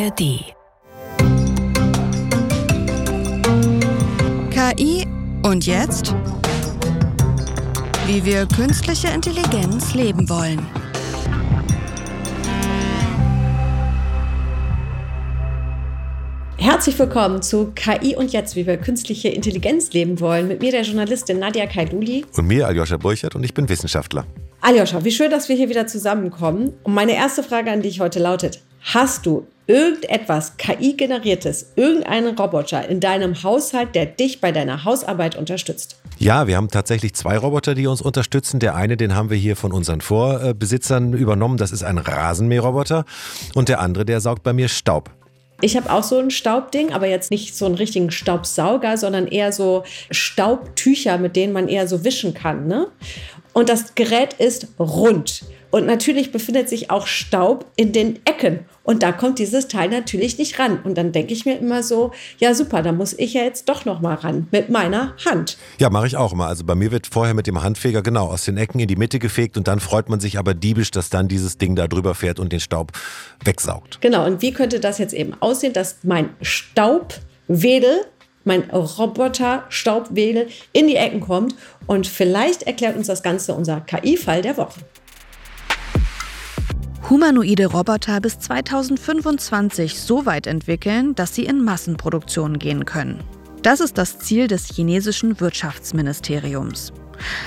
ARD. KI und jetzt? Wie wir künstliche Intelligenz leben wollen. Herzlich willkommen zu KI und jetzt, wie wir künstliche Intelligenz leben wollen. Mit mir der Journalistin Nadia Kaiduli. Und mir, Aljoscha Burchert, und ich bin Wissenschaftler. Aljoscha, wie schön, dass wir hier wieder zusammenkommen. Und meine erste Frage an dich heute lautet: Hast du irgendetwas KI-generiertes, irgendeinen Roboter in deinem Haushalt, der dich bei deiner Hausarbeit unterstützt? Ja, wir haben tatsächlich zwei Roboter, die uns unterstützen. Der eine, den haben wir hier von unseren Vorbesitzern übernommen. Das ist ein Rasenmäherroboter. Und der andere, der saugt bei mir Staub. Ich habe auch so ein Staubding, aber jetzt nicht so einen richtigen Staubsauger, sondern eher so Staubtücher, mit denen man eher so wischen kann. Ne? Und das Gerät ist rund. Und natürlich befindet sich auch Staub in den Ecken. Und da kommt dieses Teil natürlich nicht ran. Und dann denke ich mir immer so, ja super, da muss ich ja jetzt doch noch mal ran mit meiner Hand. Ja, mache ich auch immer. Also bei mir wird vorher mit dem Handfeger genau aus den Ecken in die Mitte gefegt und dann freut man sich aber diebisch, dass dann dieses Ding da drüber fährt und den Staub wegsaugt. Genau. Und wie könnte das jetzt eben aussehen, dass mein Staubwedel mein Roboter Staubwedel in die Ecken kommt und vielleicht erklärt uns das Ganze unser KI-Fall der Woche. Humanoide Roboter bis 2025 so weit entwickeln, dass sie in Massenproduktion gehen können. Das ist das Ziel des chinesischen Wirtschaftsministeriums.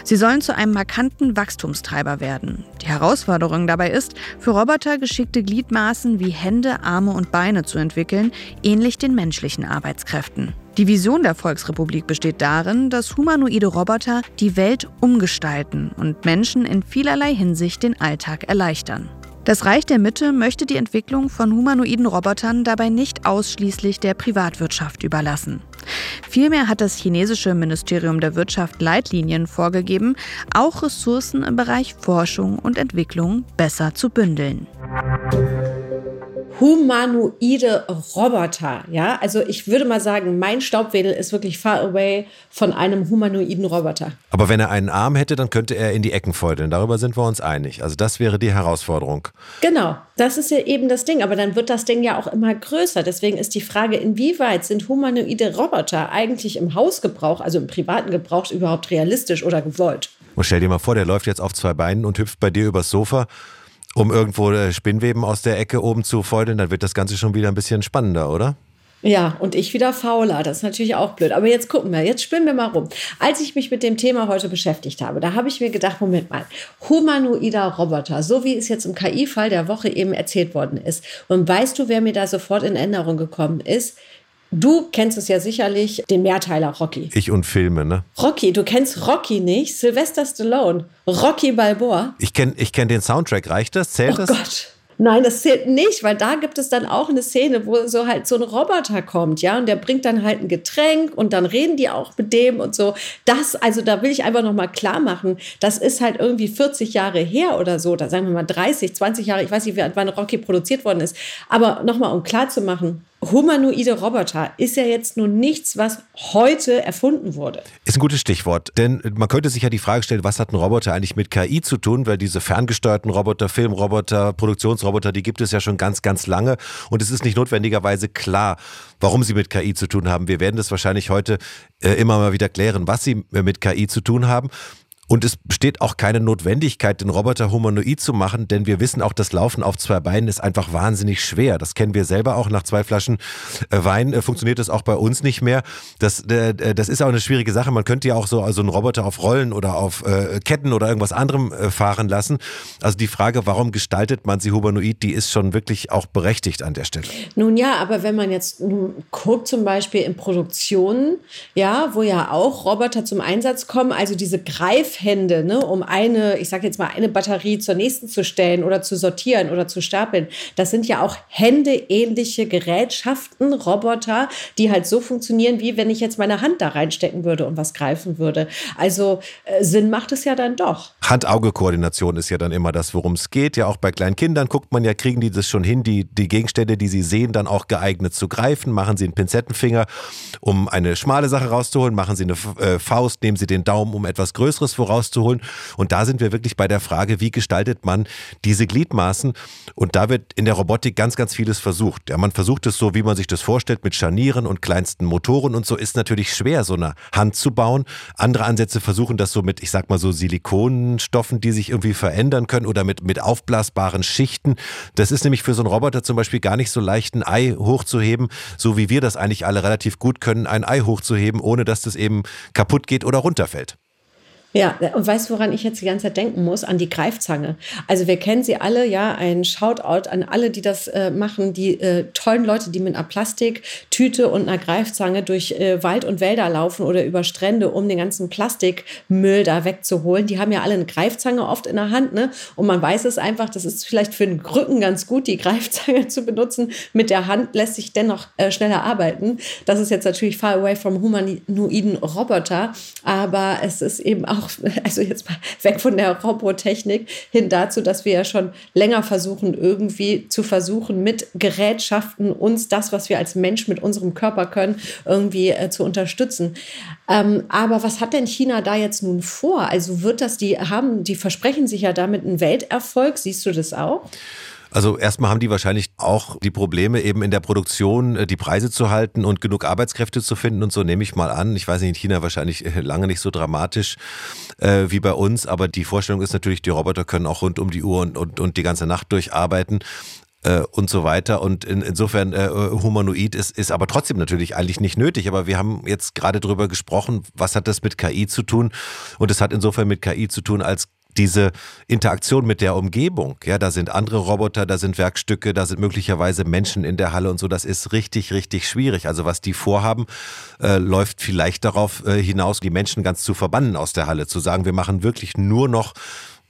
Sie sollen zu einem markanten Wachstumstreiber werden. Die Herausforderung dabei ist, für Roboter geschickte Gliedmaßen wie Hände, Arme und Beine zu entwickeln, ähnlich den menschlichen Arbeitskräften. Die Vision der Volksrepublik besteht darin, dass humanoide Roboter die Welt umgestalten und Menschen in vielerlei Hinsicht den Alltag erleichtern. Das Reich der Mitte möchte die Entwicklung von humanoiden Robotern dabei nicht ausschließlich der Privatwirtschaft überlassen. Vielmehr hat das chinesische Ministerium der Wirtschaft Leitlinien vorgegeben, auch Ressourcen im Bereich Forschung und Entwicklung besser zu bündeln humanoide Roboter. Ja, also ich würde mal sagen, mein Staubwedel ist wirklich far away von einem humanoiden Roboter. Aber wenn er einen Arm hätte, dann könnte er in die Ecken feudeln. Darüber sind wir uns einig. Also das wäre die Herausforderung. Genau, das ist ja eben das Ding. Aber dann wird das Ding ja auch immer größer. Deswegen ist die Frage, inwieweit sind humanoide Roboter eigentlich im Hausgebrauch, also im privaten Gebrauch, überhaupt realistisch oder gewollt? Und stell dir mal vor, der läuft jetzt auf zwei Beinen und hüpft bei dir übers Sofa um irgendwo äh, Spinnweben aus der Ecke oben zu feudeln, dann wird das Ganze schon wieder ein bisschen spannender, oder? Ja, und ich wieder fauler. Das ist natürlich auch blöd. Aber jetzt gucken wir, jetzt spinnen wir mal rum. Als ich mich mit dem Thema heute beschäftigt habe, da habe ich mir gedacht, Moment mal, humanoider Roboter, so wie es jetzt im KI-Fall der Woche eben erzählt worden ist. Und weißt du, wer mir da sofort in Erinnerung gekommen ist? Du kennst es ja sicherlich, den Mehrteiler Rocky. Ich und Filme, ne? Rocky, du kennst Rocky nicht? Sylvester Stallone, Rocky Balboa. Ich kenne ich kenn den Soundtrack, reicht das? Zählt oh das? Oh Gott. Nein, das zählt nicht, weil da gibt es dann auch eine Szene, wo so halt so ein Roboter kommt, ja, und der bringt dann halt ein Getränk und dann reden die auch mit dem und so. Das, also da will ich einfach nochmal klar machen, das ist halt irgendwie 40 Jahre her oder so, da sagen wir mal 30, 20 Jahre, ich weiß nicht, wann Rocky produziert worden ist, aber nochmal, um klar zu machen, humanoide Roboter ist ja jetzt nun nichts, was heute erfunden wurde. Ist ein gutes Stichwort, denn man könnte sich ja die Frage stellen, was hat ein Roboter eigentlich mit KI zu tun, weil diese ferngesteuerten Roboter, Filmroboter, Produktionsroboter, die gibt es ja schon ganz, ganz lange und es ist nicht notwendigerweise klar, warum sie mit KI zu tun haben. Wir werden das wahrscheinlich heute äh, immer mal wieder klären, was sie mit KI zu tun haben. Und es besteht auch keine Notwendigkeit, den Roboter humanoid zu machen, denn wir wissen auch, das Laufen auf zwei Beinen ist einfach wahnsinnig schwer. Das kennen wir selber auch. Nach zwei Flaschen äh, Wein äh, funktioniert das auch bei uns nicht mehr. Das, äh, das ist auch eine schwierige Sache. Man könnte ja auch so also einen Roboter auf Rollen oder auf Ketten oder irgendwas anderem fahren lassen. Also die Frage, warum gestaltet man sie humanoid, die ist schon wirklich auch berechtigt an der Stelle. Nun ja, aber wenn man jetzt guckt, zum Beispiel in Produktionen, ja, wo ja auch Roboter zum Einsatz kommen, also diese Greif Hände, ne, um eine, ich sage jetzt mal, eine Batterie zur nächsten zu stellen oder zu sortieren oder zu stapeln. Das sind ja auch händeähnliche Gerätschaften, Roboter, die halt so funktionieren, wie wenn ich jetzt meine Hand da reinstecken würde und was greifen würde. Also äh, Sinn macht es ja dann doch. Hand-Auge-Koordination ist ja dann immer das, worum es geht. Ja, auch bei kleinen Kindern guckt man ja, kriegen die das schon hin, die, die Gegenstände, die sie sehen, dann auch geeignet zu greifen. Machen sie einen Pinzettenfinger, um eine schmale Sache rauszuholen. Machen sie eine äh, Faust, nehmen sie den Daumen, um etwas Größeres irgendwo rauszuholen. Und da sind wir wirklich bei der Frage, wie gestaltet man diese Gliedmaßen? Und da wird in der Robotik ganz, ganz vieles versucht. Ja, man versucht es so, wie man sich das vorstellt, mit Scharnieren und kleinsten Motoren und so. Ist natürlich schwer, so eine Hand zu bauen. Andere Ansätze versuchen das so mit, ich sag mal so Silikonstoffen, die sich irgendwie verändern können oder mit, mit aufblasbaren Schichten. Das ist nämlich für so einen Roboter zum Beispiel gar nicht so leicht, ein Ei hochzuheben, so wie wir das eigentlich alle relativ gut können, ein Ei hochzuheben, ohne dass das eben kaputt geht oder runterfällt. Ja, und weißt du, woran ich jetzt die ganze Zeit denken muss? An die Greifzange. Also wir kennen sie alle, ja, ein Shoutout an alle, die das äh, machen, die äh, tollen Leute, die mit einer Plastiktüte und einer Greifzange durch äh, Wald und Wälder laufen oder über Strände, um den ganzen Plastikmüll da wegzuholen. Die haben ja alle eine Greifzange oft in der Hand, ne? Und man weiß es einfach, das ist vielleicht für den Rücken ganz gut, die Greifzange zu benutzen. Mit der Hand lässt sich dennoch äh, schneller arbeiten. Das ist jetzt natürlich far away from humanoiden Roboter, aber es ist eben auch auch, also jetzt mal weg von der Robotechnik hin dazu, dass wir ja schon länger versuchen, irgendwie zu versuchen, mit Gerätschaften uns das, was wir als Mensch mit unserem Körper können, irgendwie äh, zu unterstützen. Ähm, aber was hat denn China da jetzt nun vor? Also wird das, die haben, die versprechen sich ja damit einen Welterfolg. Siehst du das auch? Also erstmal haben die wahrscheinlich auch die Probleme, eben in der Produktion äh, die Preise zu halten und genug Arbeitskräfte zu finden und so nehme ich mal an. Ich weiß nicht, in China wahrscheinlich äh, lange nicht so dramatisch äh, wie bei uns, aber die Vorstellung ist natürlich, die Roboter können auch rund um die Uhr und, und, und die ganze Nacht durcharbeiten äh, und so weiter. Und in, insofern äh, humanoid ist, ist aber trotzdem natürlich eigentlich nicht nötig. Aber wir haben jetzt gerade drüber gesprochen, was hat das mit KI zu tun? Und es hat insofern mit KI zu tun, als diese Interaktion mit der Umgebung, ja, da sind andere Roboter, da sind Werkstücke, da sind möglicherweise Menschen in der Halle und so, das ist richtig, richtig schwierig. Also was die vorhaben, äh, läuft vielleicht darauf äh, hinaus, die Menschen ganz zu verbannen aus der Halle, zu sagen, wir machen wirklich nur noch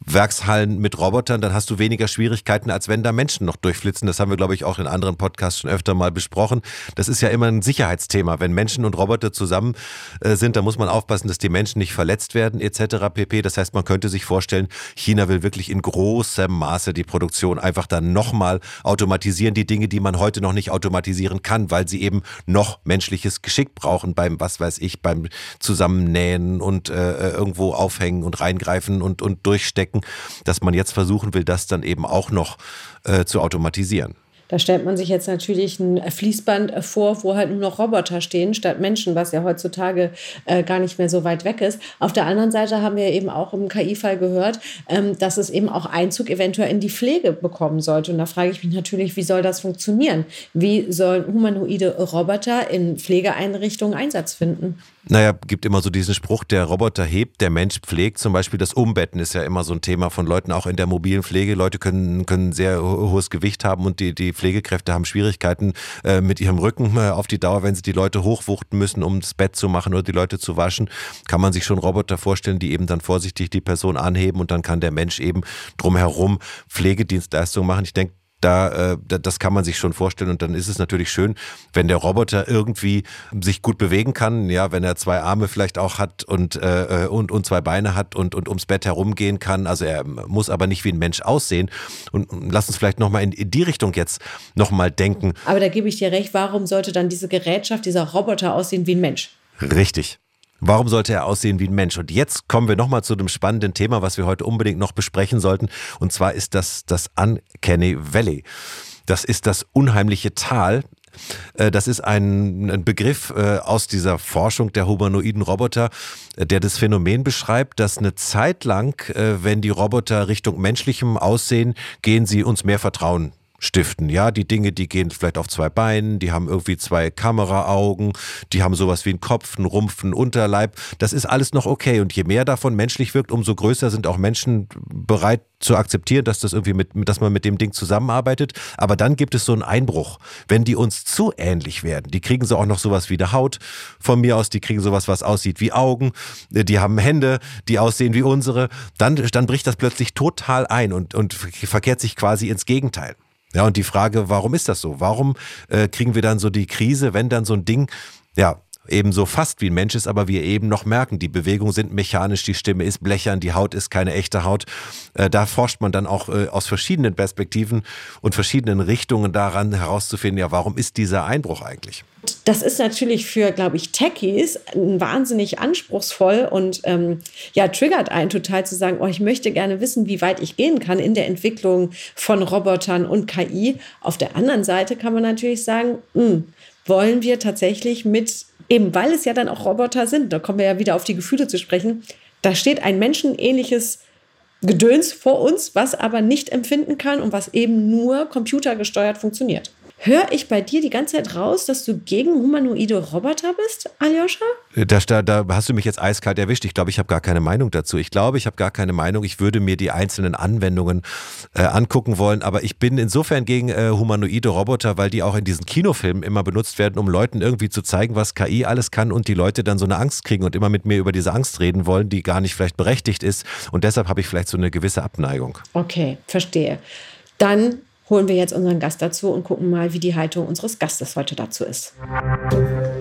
Werkshallen mit Robotern, dann hast du weniger Schwierigkeiten, als wenn da Menschen noch durchflitzen. Das haben wir, glaube ich, auch in anderen Podcasts schon öfter mal besprochen. Das ist ja immer ein Sicherheitsthema. Wenn Menschen und Roboter zusammen äh, sind, dann muss man aufpassen, dass die Menschen nicht verletzt werden, etc. pp. Das heißt, man könnte sich vorstellen, China will wirklich in großem Maße die Produktion einfach dann nochmal automatisieren. Die Dinge, die man heute noch nicht automatisieren kann, weil sie eben noch menschliches Geschick brauchen beim, was weiß ich, beim Zusammennähen und äh, irgendwo aufhängen und reingreifen und, und durchstecken stecken, dass man jetzt versuchen will, das dann eben auch noch äh, zu automatisieren. Da stellt man sich jetzt natürlich ein Fließband vor, wo halt nur noch Roboter stehen statt Menschen, was ja heutzutage äh, gar nicht mehr so weit weg ist. Auf der anderen Seite haben wir eben auch im KI-Fall gehört, ähm, dass es eben auch Einzug eventuell in die Pflege bekommen sollte. Und da frage ich mich natürlich, wie soll das funktionieren? Wie sollen humanoide Roboter in Pflegeeinrichtungen Einsatz finden? Naja, gibt immer so diesen Spruch, der Roboter hebt, der Mensch pflegt. Zum Beispiel das Umbetten ist ja immer so ein Thema von Leuten, auch in der mobilen Pflege. Leute können, können sehr hohes Gewicht haben und die, die Pflegekräfte haben Schwierigkeiten äh, mit ihrem Rücken äh, auf die Dauer, wenn sie die Leute hochwuchten müssen, um das Bett zu machen oder die Leute zu waschen. Kann man sich schon Roboter vorstellen, die eben dann vorsichtig die Person anheben und dann kann der Mensch eben drumherum Pflegedienstleistungen machen. Ich denke, da, äh, das kann man sich schon vorstellen. Und dann ist es natürlich schön, wenn der Roboter irgendwie sich gut bewegen kann. Ja, wenn er zwei Arme vielleicht auch hat und, äh, und, und zwei Beine hat und, und ums Bett herumgehen kann. Also er muss aber nicht wie ein Mensch aussehen. Und, und lass uns vielleicht nochmal in, in die Richtung jetzt nochmal denken. Aber da gebe ich dir recht, warum sollte dann diese Gerätschaft, dieser Roboter aussehen wie ein Mensch? Richtig. Warum sollte er aussehen wie ein Mensch? Und jetzt kommen wir nochmal zu dem spannenden Thema, was wir heute unbedingt noch besprechen sollten. Und zwar ist das das Uncanny Valley. Das ist das unheimliche Tal, äh, das ist ein, Begriff äh, aus dieser Forschung der humanoiden Roboter, äh, der das Phänomen beschreibt, dass eine Zeit lang, wenn die Roboter Richtung menschlichem aussehen, gehen sie uns mehr Vertrauen stiften. Ja, die Dinge, die gehen vielleicht auf zwei Beinen, die haben irgendwie zwei Kameraaugen, die haben sowas wie einen Kopf, einen Rumpf, einen Unterleib. Das ist alles noch okay. Und je mehr davon menschlich wirkt, umso größer sind auch Menschen bereit zu akzeptieren, dass das irgendwie mit, dass man mit dem Ding zusammenarbeitet. Aber dann gibt es so einen Einbruch. Wenn die uns zu ähnlich werden, die kriegen so auch noch sowas wie eine Haut von mir aus, die kriegen sowas, was aussieht wie Augen, die haben Hände, die aussehen wie unsere, dann, dann bricht das plötzlich total ein und, und verkehrt sich quasi ins Gegenteil. Ja, und die Frage, warum ist das so? Warum äh, kriegen wir dann so die Krise, wenn dann so ein Ding, ja, ebenso fast wie ein Mensch ist, aber wir eben noch merken, die Bewegungen sind mechanisch, die Stimme ist blechern, die Haut ist keine echte Haut. Äh, da forscht man dann auch äh, aus verschiedenen Perspektiven und verschiedenen Richtungen daran herauszufinden, ja, warum ist dieser Einbruch eigentlich? Das ist natürlich für, glaube ich, Techies wahnsinnig anspruchsvoll und ähm, ja, triggert einen total zu sagen, oh, ich möchte gerne wissen, wie weit ich gehen kann in der Entwicklung von Robotern und KI. Auf der anderen Seite kann man natürlich sagen, mh, hm, wollen wir tatsächlich mit, eben weil es ja dann auch Roboter sind, da kommen wir ja wieder auf die Gefühle zu sprechen, da steht ein menschenähnliches Gedöns vor uns, was aber nicht empfinden kann und was eben nur computergesteuert funktioniert. Höre ich bei dir die ganze Zeit raus, dass du gegen humanoide Roboter bist, Aljoscha? Da, da, da hast du mich jetzt eiskalt erwischt. Ich glaube, ich habe gar keine Meinung dazu. Ich glaube, ich habe gar keine Meinung. Ich würde mir die einzelnen Anwendungen äh, angucken wollen. Aber ich bin insofern gegen äh, humanoide Roboter, weil die auch in diesen Kinofilmen immer benutzt werden, um Leuten irgendwie zu zeigen, was KI alles kann und die Leute dann so eine Angst kriegen und immer mit mir über diese Angst reden wollen, die gar nicht vielleicht berechtigt ist. Und deshalb habe ich vielleicht so eine gewisse Abneigung. Okay, verstehe. Dann holen wir jetzt unseren Gast dazu und gucken mal, wie die Haltung unseres Gastes heute dazu ist.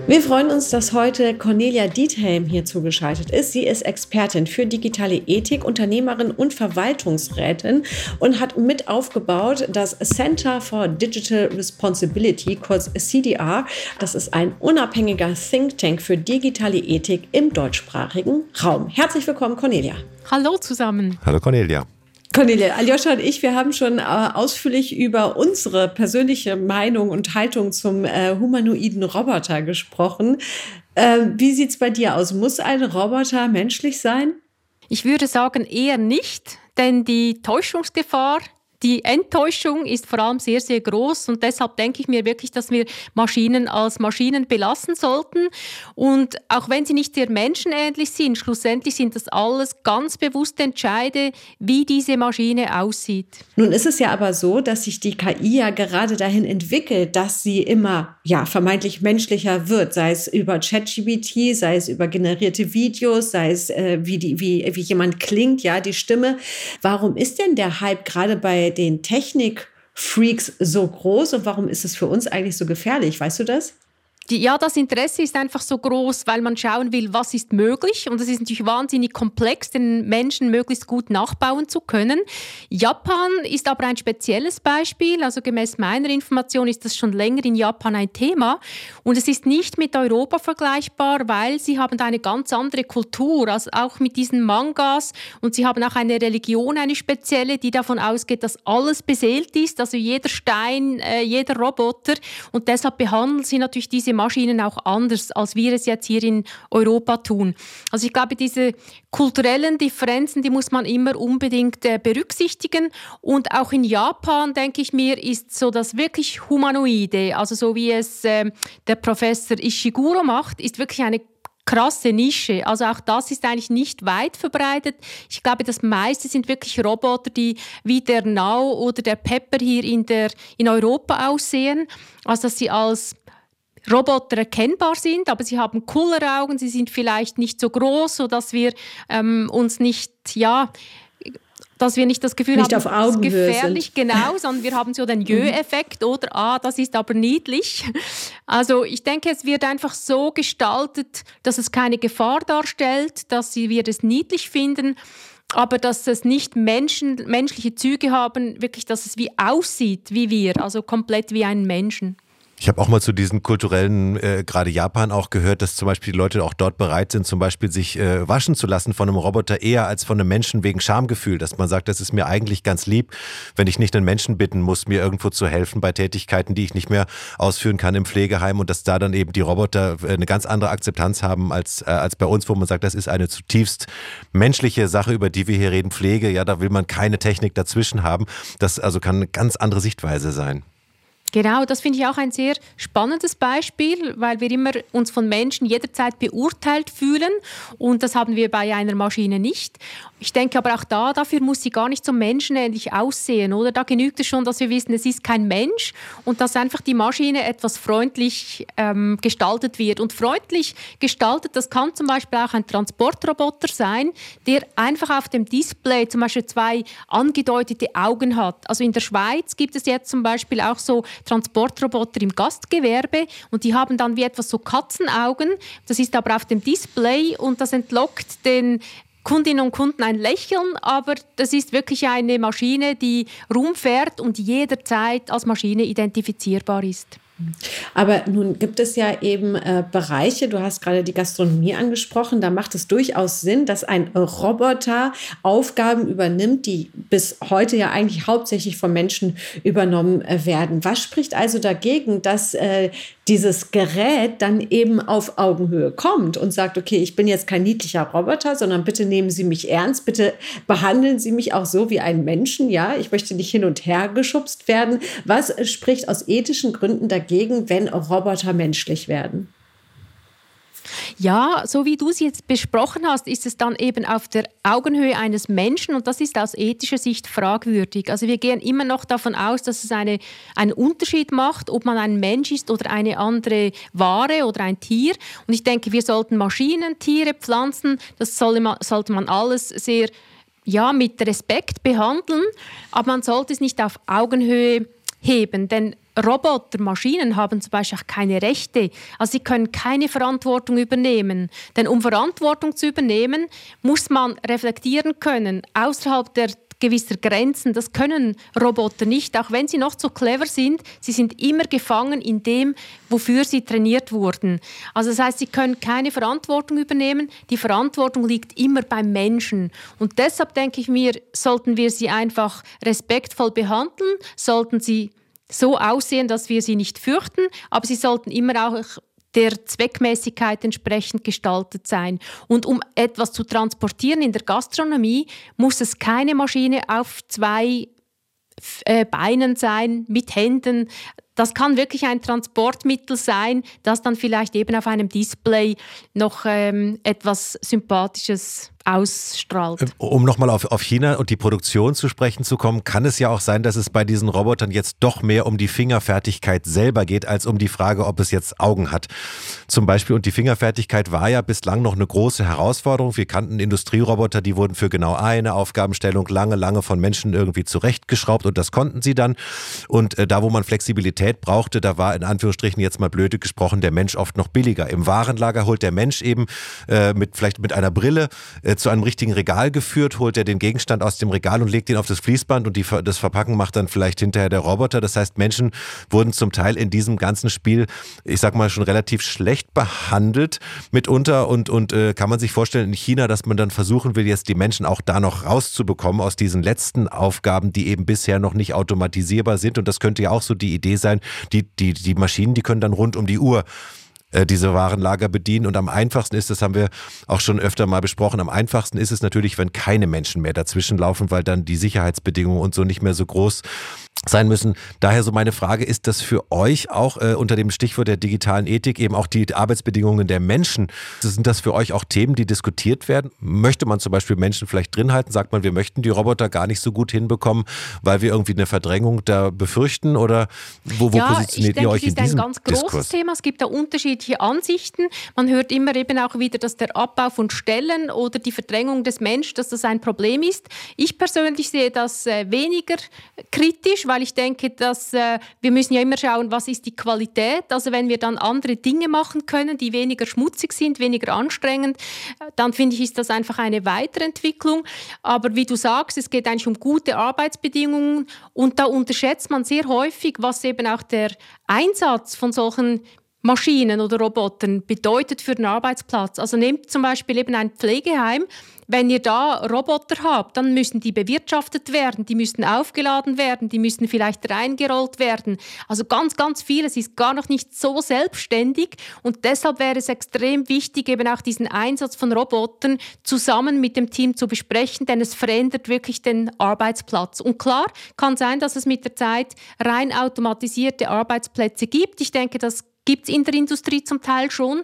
Wir freuen uns, dass heute Cornelia Diethelm hier zugeschaltet ist. Sie ist Expertin für digitale Ethik, Unternehmerin und Verwaltungsrätin und hat mit aufgebaut das Center for Digital Responsibility, kurz CDR. Das ist ein unabhängiger Think Tank für digitale Ethik im deutschsprachigen Raum. Herzlich willkommen, Cornelia. Hallo zusammen. Hallo Cornelia. Cornelia, Aljoscha und ich, wir haben schon äh, ausführlich über unsere persönliche Meinung und Haltung zum äh, humanoiden Roboter gesprochen. Äh, wie sieht es bei dir aus? Muss ein Roboter menschlich sein? Ich würde sagen eher nicht, denn die Täuschungsgefahr die Enttäuschung ist vor allem sehr, sehr groß und deshalb denke ich mir wirklich, dass wir Maschinen als Maschinen belassen sollten. Und auch wenn sie nicht sehr menschenähnlich sind, schlussendlich sind das alles ganz bewusste Entscheide, wie diese Maschine aussieht. Nun ist es ja aber so, dass sich die KI ja gerade dahin entwickelt, dass sie immer ja, vermeintlich menschlicher wird, sei es über ChatGPT, sei es über generierte Videos, sei es äh, wie, die, wie, wie jemand klingt, ja, die Stimme. Warum ist denn der Hype gerade bei den Technik-Freaks so groß und warum ist es für uns eigentlich so gefährlich? Weißt du das? Die, ja, das Interesse ist einfach so groß, weil man schauen will, was ist möglich. Und es ist natürlich wahnsinnig komplex, den Menschen möglichst gut nachbauen zu können. Japan ist aber ein spezielles Beispiel. Also gemäß meiner Information ist das schon länger in Japan ein Thema. Und es ist nicht mit Europa vergleichbar, weil sie haben da eine ganz andere Kultur, also auch mit diesen Mangas. Und sie haben auch eine Religion, eine spezielle, die davon ausgeht, dass alles beseelt ist, also jeder Stein, äh, jeder Roboter. Und deshalb behandeln sie natürlich diese Maschinen auch anders, als wir es jetzt hier in Europa tun. Also ich glaube, diese kulturellen Differenzen, die muss man immer unbedingt äh, berücksichtigen. Und auch in Japan, denke ich mir, ist so das wirklich Humanoide, also so wie es äh, der Professor Ishiguro macht, ist wirklich eine krasse Nische. Also auch das ist eigentlich nicht weit verbreitet. Ich glaube, das meiste sind wirklich Roboter, die wie der Now oder der Pepper hier in, der, in Europa aussehen. Also dass sie als Roboter erkennbar sind, aber sie haben coolere Augen, sie sind vielleicht nicht so groß, sodass wir ähm, uns nicht, ja, dass wir nicht das Gefühl nicht haben, auf es ist gefährlich, sind. genau, sondern wir haben so den Jö-Effekt oder ah, das ist aber niedlich. Also ich denke, es wird einfach so gestaltet, dass es keine Gefahr darstellt, dass wir es niedlich finden, aber dass es nicht Menschen, menschliche Züge haben, wirklich, dass es wie aussieht wie wir, also komplett wie ein Menschen. Ich habe auch mal zu diesen kulturellen, äh, gerade Japan auch gehört, dass zum Beispiel die Leute auch dort bereit sind, zum Beispiel sich äh, waschen zu lassen von einem Roboter eher als von einem Menschen wegen Schamgefühl, dass man sagt, das ist mir eigentlich ganz lieb, wenn ich nicht einen Menschen bitten muss, mir irgendwo zu helfen bei Tätigkeiten, die ich nicht mehr ausführen kann im Pflegeheim und dass da dann eben die Roboter äh, eine ganz andere Akzeptanz haben als, äh, als bei uns, wo man sagt, das ist eine zutiefst menschliche Sache, über die wir hier reden, Pflege, ja, da will man keine Technik dazwischen haben. Das also kann eine ganz andere Sichtweise sein. Genau, das finde ich auch ein sehr spannendes Beispiel, weil wir immer uns von Menschen jederzeit beurteilt fühlen und das haben wir bei einer Maschine nicht. Ich denke aber auch da, dafür muss sie gar nicht so menschenähnlich aussehen, oder? Da genügt es schon, dass wir wissen, es ist kein Mensch und dass einfach die Maschine etwas freundlich ähm, gestaltet wird. Und freundlich gestaltet, das kann zum Beispiel auch ein Transportroboter sein, der einfach auf dem Display zum Beispiel zwei angedeutete Augen hat. Also in der Schweiz gibt es jetzt zum Beispiel auch so Transportroboter im Gastgewerbe und die haben dann wie etwas so Katzenaugen. Das ist aber auf dem Display und das entlockt den Kundinnen und Kunden ein Lächeln, aber das ist wirklich eine Maschine, die rumfährt und jederzeit als Maschine identifizierbar ist. Aber nun gibt es ja eben äh, Bereiche, du hast gerade die Gastronomie angesprochen, da macht es durchaus Sinn, dass ein Roboter Aufgaben übernimmt, die bis heute ja eigentlich hauptsächlich von Menschen übernommen äh, werden. Was spricht also dagegen, dass äh, dieses Gerät dann eben auf Augenhöhe kommt und sagt, okay, ich bin jetzt kein niedlicher Roboter, sondern bitte nehmen Sie mich ernst, bitte behandeln Sie mich auch so wie einen Menschen, ja, ich möchte nicht hin und her geschubst werden. Was spricht aus ethischen Gründen dagegen, wenn Roboter menschlich werden? Ja, so wie du es jetzt besprochen hast, ist es dann eben auf der Augenhöhe eines Menschen und das ist aus ethischer Sicht fragwürdig. Also wir gehen immer noch davon aus, dass es eine, einen Unterschied macht, ob man ein Mensch ist oder eine andere Ware oder ein Tier. Und ich denke, wir sollten Maschinen, Tiere, Pflanzen, das soll sollte man alles sehr ja, mit Respekt behandeln, aber man sollte es nicht auf Augenhöhe heben, denn Roboter, Maschinen haben zum Beispiel auch keine Rechte. Also sie können keine Verantwortung übernehmen. Denn um Verantwortung zu übernehmen, muss man reflektieren können, außerhalb der gewisser Grenzen. Das können Roboter nicht, auch wenn sie noch so clever sind. Sie sind immer gefangen in dem, wofür sie trainiert wurden. Also das heißt, sie können keine Verantwortung übernehmen. Die Verantwortung liegt immer beim Menschen. Und deshalb denke ich mir, sollten wir sie einfach respektvoll behandeln, sollten sie so aussehen, dass wir sie nicht fürchten, aber sie sollten immer auch der Zweckmäßigkeit entsprechend gestaltet sein. Und um etwas zu transportieren in der Gastronomie, muss es keine Maschine auf zwei äh, Beinen sein, mit Händen. Das kann wirklich ein Transportmittel sein, das dann vielleicht eben auf einem Display noch ähm, etwas Sympathisches ausstrahlt. Um nochmal auf, auf China und die Produktion zu sprechen zu kommen, kann es ja auch sein, dass es bei diesen Robotern jetzt doch mehr um die Fingerfertigkeit selber geht, als um die Frage, ob es jetzt Augen hat. Zum Beispiel, und die Fingerfertigkeit war ja bislang noch eine große Herausforderung. Wir kannten Industrieroboter, die wurden für genau eine Aufgabenstellung lange, lange von Menschen irgendwie zurechtgeschraubt und das konnten sie dann. Und äh, da, wo man Flexibilität brauchte, da war in Anführungsstrichen jetzt mal blöde gesprochen der Mensch oft noch billiger. Im Warenlager holt der Mensch eben äh, mit vielleicht mit einer Brille äh, zu einem richtigen Regal geführt, holt er den Gegenstand aus dem Regal und legt ihn auf das Fließband und die, das Verpacken macht dann vielleicht hinterher der Roboter. Das heißt, Menschen wurden zum Teil in diesem ganzen Spiel, ich sag mal, schon relativ schlecht behandelt mitunter und, und äh, kann man sich vorstellen in China, dass man dann versuchen will, jetzt die Menschen auch da noch rauszubekommen aus diesen letzten Aufgaben, die eben bisher noch nicht automatisierbar sind. Und das könnte ja auch so die Idee sein, die, die, die Maschinen, die können dann rund um die Uhr äh, diese Warenlager bedienen. Und am einfachsten ist, das haben wir auch schon öfter mal besprochen, am einfachsten ist es natürlich, wenn keine Menschen mehr dazwischen laufen, weil dann die Sicherheitsbedingungen und so nicht mehr so groß sein müssen. Daher so meine Frage, ist das für euch auch äh, unter dem Stichwort der digitalen Ethik eben auch die Arbeitsbedingungen der Menschen? Sind das für euch auch Themen, die diskutiert werden? Möchte man zum Beispiel Menschen vielleicht drin halten? Sagt man, wir möchten die Roboter gar nicht so gut hinbekommen, weil wir irgendwie eine Verdrängung da befürchten? Oder wo, wo ja, positioniert ihr euch in diesem Diskurs? Das ist ein ganz großes Diskurs? Thema. Es gibt da unterschiedliche Ansichten. Man hört immer eben auch wieder, dass der Abbau von Stellen oder die Verdrängung des Menschen, dass das ein Problem ist. Ich persönlich sehe das äh, weniger kritisch, weil ich denke, dass äh, wir müssen ja immer schauen, was ist die Qualität. Also wenn wir dann andere Dinge machen können, die weniger schmutzig sind, weniger anstrengend, äh, dann finde ich, ist das einfach eine Weiterentwicklung. Aber wie du sagst, es geht eigentlich um gute Arbeitsbedingungen und da unterschätzt man sehr häufig, was eben auch der Einsatz von solchen Maschinen oder Robotern bedeutet für den Arbeitsplatz. Also nehmt zum Beispiel eben ein Pflegeheim. Wenn ihr da Roboter habt, dann müssen die bewirtschaftet werden, die müssen aufgeladen werden, die müssen vielleicht reingerollt werden. Also ganz, ganz vieles ist gar noch nicht so selbstständig und deshalb wäre es extrem wichtig, eben auch diesen Einsatz von Robotern zusammen mit dem Team zu besprechen, denn es verändert wirklich den Arbeitsplatz. Und klar, kann sein, dass es mit der Zeit rein automatisierte Arbeitsplätze gibt. Ich denke, das gibt es in der Industrie zum Teil schon.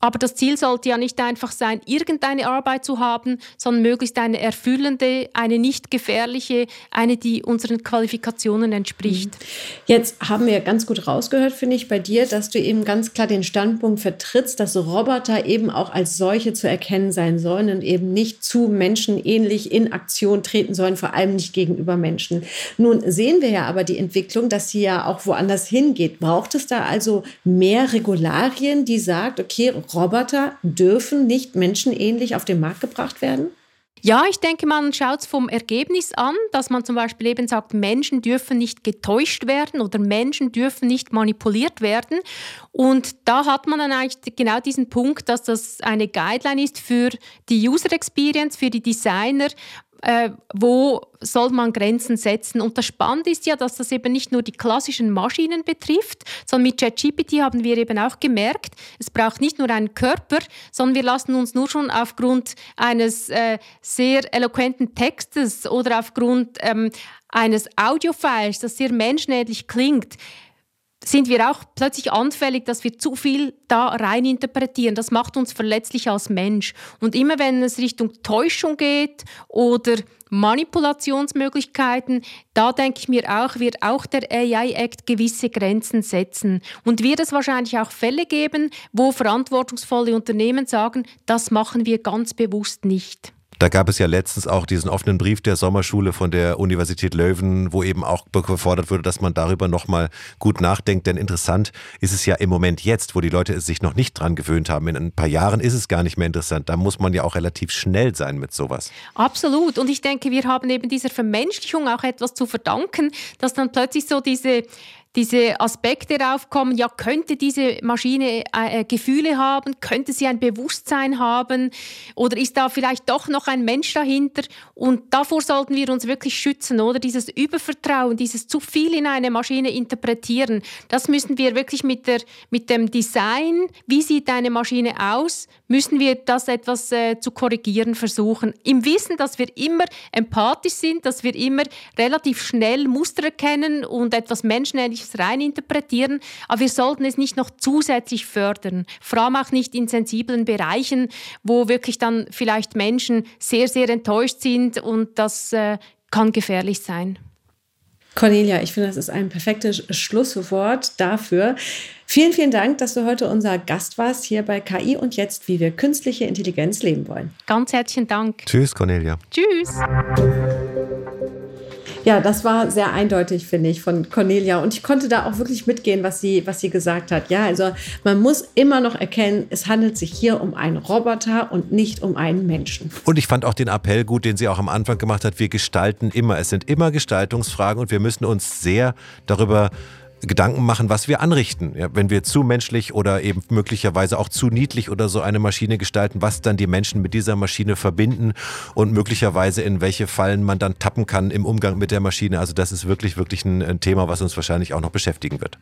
Aber das Ziel sollte ja nicht einfach sein, irgendeine Arbeit zu haben, sondern möglichst eine erfüllende, eine nicht gefährliche, eine, die unseren Qualifikationen entspricht. Mhm. Jetzt haben wir ganz gut rausgehört, finde ich, bei dir, dass du eben ganz klar den Standpunkt vertrittst, dass Roboter eben auch als solche zu erkennen sein sollen und eben nicht zu menschenähnlich in Aktion treten sollen, vor allem nicht gegenüber Menschen. Nun sehen wir ja aber die Entwicklung, dass sie ja auch woanders hingeht. Braucht es da also mehr Regularien, die sagt, okay, Roboter dürfen nicht menschenähnlich auf den Markt gebracht werden? Ja, ich denke, man schaut es vom Ergebnis an, dass man zum Beispiel eben sagt, Menschen dürfen nicht getäuscht werden oder Menschen dürfen nicht manipuliert werden. Und da hat man dann eigentlich genau diesen Punkt, dass das eine Guideline ist für die User Experience, für die Designer, äh, wo soll man Grenzen setzen. Und das Spannende ist ja, dass das eben nicht nur die klassischen Maschinen betrifft, sondern mit ChatGPT haben wir eben auch gemerkt, es braucht nicht nur einen Körper, sondern wir lassen uns nur schon aufgrund eines äh, sehr eloquenten Textes oder aufgrund ähm, eines Audiofiles, das sehr menschenähnlich klingt, sind wir auch plötzlich anfällig, dass wir zu viel da rein interpretieren. Das macht uns verletzlich als Mensch. Und immer wenn es Richtung Täuschung geht oder Manipulationsmöglichkeiten, da denke ich mir auch, wird auch der AI Act gewisse Grenzen setzen. Und wird es wahrscheinlich auch Fälle geben, wo verantwortungsvolle Unternehmen sagen, das machen wir ganz bewusst nicht. Da gab es ja letztens auch diesen offenen Brief der Sommerschule von der Universität Löwen, wo eben auch gefordert wurde, dass man darüber nochmal gut nachdenkt. Denn interessant ist es ja im Moment jetzt, wo die Leute sich noch nicht dran gewöhnt haben. In ein paar Jahren ist es gar nicht mehr interessant. Da muss man ja auch relativ schnell sein mit sowas. Absolut. Und ich denke, wir haben eben dieser Vermenschlichung auch etwas zu verdanken, dass dann plötzlich so diese diese Aspekte raufkommen, ja, könnte diese Maschine äh, Gefühle haben, könnte sie ein Bewusstsein haben oder ist da vielleicht doch noch ein Mensch dahinter? Und davor sollten wir uns wirklich schützen, oder? Dieses Übervertrauen, dieses zu viel in eine Maschine interpretieren, das müssen wir wirklich mit, der, mit dem Design, wie sieht eine Maschine aus, müssen wir das etwas äh, zu korrigieren versuchen. Im Wissen, dass wir immer empathisch sind, dass wir immer relativ schnell Muster erkennen und etwas Menschenähnliches es rein interpretieren, aber wir sollten es nicht noch zusätzlich fördern. Vor allem auch nicht in sensiblen Bereichen, wo wirklich dann vielleicht Menschen sehr, sehr enttäuscht sind und das äh, kann gefährlich sein. Cornelia, ich finde, das ist ein perfektes Schlusswort dafür. Vielen, vielen Dank, dass du heute unser Gast warst hier bei KI und jetzt, wie wir künstliche Intelligenz leben wollen. Ganz herzlichen Dank. Tschüss, Cornelia. Tschüss. Ja, das war sehr eindeutig, finde ich, von Cornelia. Und ich konnte da auch wirklich mitgehen, was sie, was sie gesagt hat. Ja, also man muss immer noch erkennen, es handelt sich hier um einen Roboter und nicht um einen Menschen. Und ich fand auch den Appell gut, den sie auch am Anfang gemacht hat. Wir gestalten immer. Es sind immer Gestaltungsfragen und wir müssen uns sehr darüber Gedanken machen, was wir anrichten. Ja, wenn wir zu menschlich oder eben möglicherweise auch zu niedlich oder so eine Maschine gestalten, was dann die Menschen mit dieser Maschine verbinden und möglicherweise in welche Fallen man dann tappen kann im Umgang mit der Maschine. Also das ist wirklich, wirklich ein, Thema, was uns wahrscheinlich auch noch beschäftigen wird.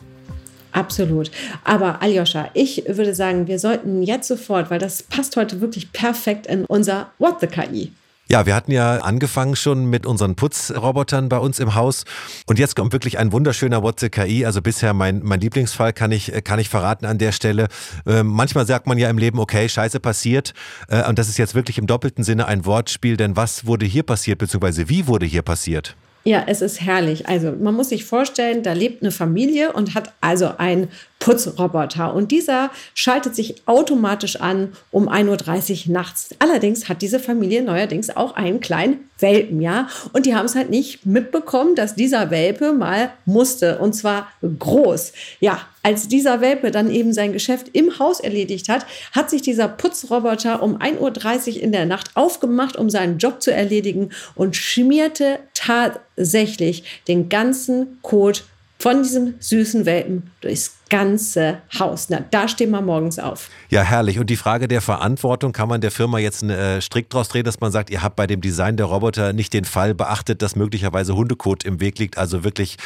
Absolut. Aber Aljoscha, ich würde sagen, wir sollten jetzt sofort, weil das passt heute wirklich perfekt in unser What the KI. Ja, wir hatten ja angefangen schon mit unseren Putzrobotern bei uns im Haus und jetzt kommt wirklich ein wunderschöner WhatsApp KI. Also bisher mein, mein Lieblingsfall kann ich, kann ich verraten an der Stelle. Äh, manchmal sagt man ja im Leben, okay, Scheiße passiert äh, und das ist jetzt wirklich im doppelten Sinne ein Wortspiel, denn was wurde hier passiert, beziehungsweise wie wurde hier passiert? Ja, es ist herrlich. Also man muss sich vorstellen, da lebt eine Familie und hat also einen Putzroboter. Und dieser schaltet sich automatisch an um 1.30 Uhr nachts. Allerdings hat diese Familie neuerdings auch einen kleinen Welpen, ja. Und die haben es halt nicht mitbekommen, dass dieser Welpe mal musste. Und zwar groß. Ja, als dieser Welpe dann eben sein Geschäft im Haus erledigt hat, hat sich dieser Putzroboter um 1.30 Uhr in der Nacht aufgemacht, um seinen Job zu erledigen und schmierte tatsächlich den ganzen Kot von diesem süßen Welpen durchs ganze Haus. Na, da stehen wir morgens auf. Ja, herrlich. Und die Frage der Verantwortung, kann man der Firma jetzt einen äh, Strick draus drehen, dass man sagt, ihr habt bei dem Design der Roboter nicht den Fall beachtet, dass möglicherweise Hundekot im Weg liegt. Also wirklich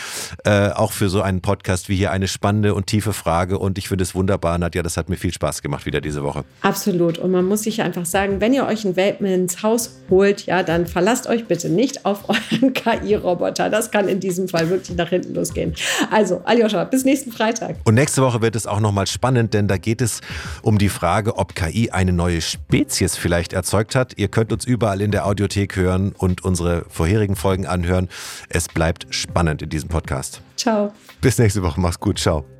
äh, auch für so einen Podcast wie hier eine spannende und tiefe Frage. Und ich finde es wunderbar, Nadja, das hat mir viel Spaß gemacht wieder diese Woche. Absolut. Und man muss sich einfach sagen, wenn ihr euch einen Welpen ins Haus holt, ja, dann verlasst euch bitte nicht auf euren KI-Roboter. Das kann in diesem Fall wirklich nach hinten losgehen. Also, Aljoscha, bis nächsten Freitag. Und nächste Woche wird es auch nochmal spannend, denn da geht es um die Frage, ob KI eine neue Spezies vielleicht erzeugt hat. Ihr könnt uns überall in der Audiothek hören und unsere vorherigen Folgen anhören. Es bleibt spannend in diesem Podcast. Ciao. Bis nächste Woche. Mach's gut. Ciao.